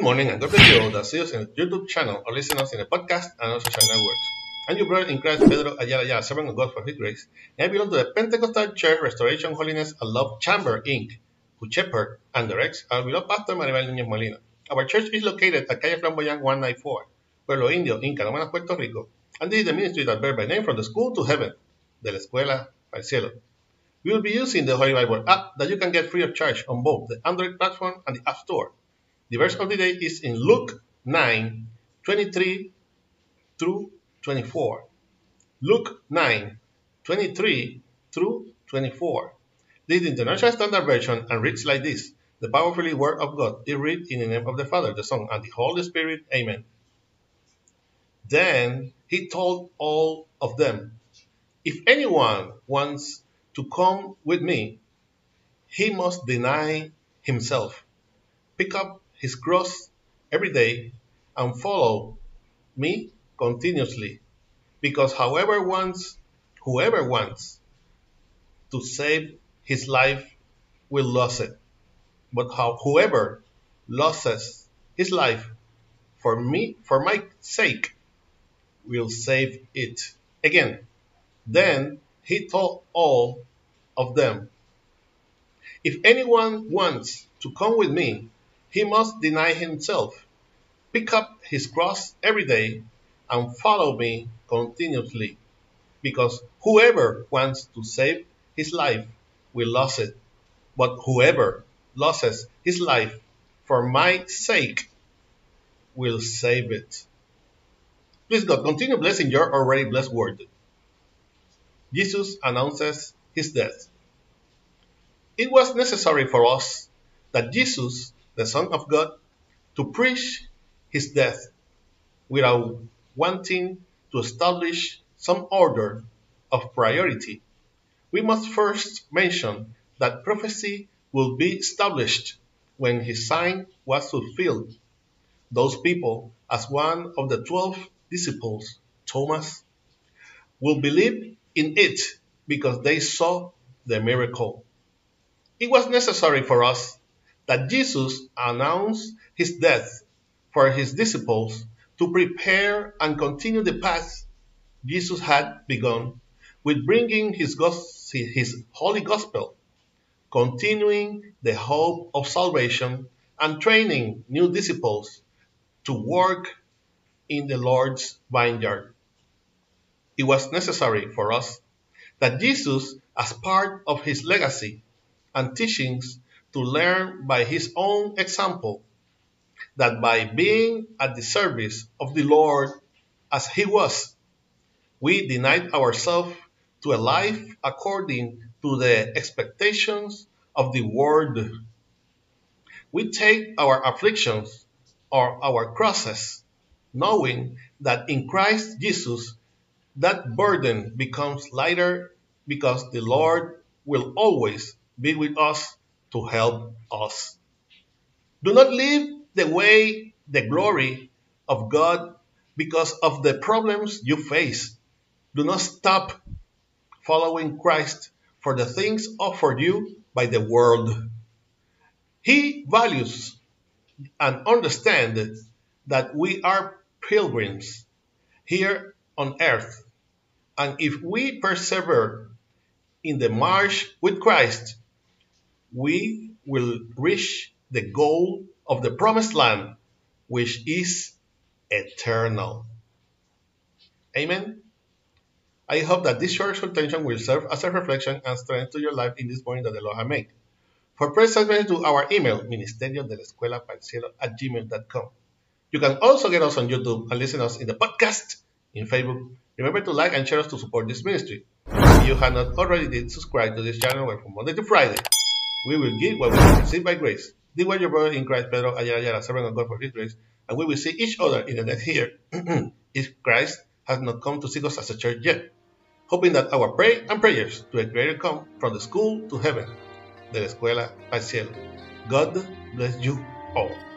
Good morning and God bless you all that see in the YouTube channel or listen us in the podcast and other social networks. I'm your brother in Christ, Pedro Ayala Ayala, servant of God for His grace, and I belong to the Pentecostal Church Restoration Holiness and Love Chamber, Inc., who shepherd and directs our beloved pastor Maribel Núñez Molina. Our church is located at Calle Flamboyant 194, Pueblo Indio, in Canóvanas, Puerto Rico, and this is the ministry that bears by name from the school to heaven, de la escuela al cielo. We will be using the Holy Bible app that you can get free of charge on both the Android platform and the App Store. The verse of the day is in Luke 9 23 through 24. Luke 9 23 through 24. This is the International Standard Version and reads like this The powerfully Word of God is read in the name of the Father, the Son, and the Holy Spirit. Amen. Then he told all of them, If anyone wants to come with me, he must deny himself, pick up his cross every day and follow me continuously. Because however wants, whoever wants to save his life will lose it. But how, whoever loses his life for me, for my sake, will save it. Again, then he told all of them, If anyone wants to come with me, he must deny himself, pick up his cross every day, and follow me continuously. Because whoever wants to save his life will lose it, but whoever loses his life for my sake will save it. Please God, continue blessing your already blessed word. Jesus announces his death. It was necessary for us that Jesus the Son of God, to preach his death without wanting to establish some order of priority. We must first mention that prophecy will be established when his sign was fulfilled. Those people, as one of the twelve disciples, Thomas, will believe in it because they saw the miracle. It was necessary for us that Jesus announced his death for his disciples to prepare and continue the path Jesus had begun with bringing his, his holy gospel, continuing the hope of salvation, and training new disciples to work in the Lord's vineyard. It was necessary for us that Jesus, as part of his legacy and teachings, to learn by his own example that by being at the service of the Lord as he was, we denied ourselves to a life according to the expectations of the world. We take our afflictions or our crosses, knowing that in Christ Jesus that burden becomes lighter because the Lord will always be with us to help us. Do not leave the way the glory of God because of the problems you face. Do not stop following Christ for the things offered you by the world. He values and understands that we are pilgrims here on earth. And if we persevere in the march with Christ, we will reach the goal of the promised land, which is eternal. Amen. I hope that this short exhortation will serve as a reflection and strength to your life in this morning that the Lord has made. For prayer to our email, ministerio de la escuela cielo at gmail.com. You can also get us on YouTube and listen us in the podcast in Facebook. Remember to like and share us to support this ministry. If you have not already did, subscribe to this channel from Monday to Friday we will give what we receive by grace. This was your brother in Christ, Pedro Ayala Ayala, servant of God for his grace, and we will see each other in the next year if Christ has not come to seek us as a church yet. Hoping that our prayer and prayers to a greater come from the school to heaven, de la escuela al cielo. God bless you all.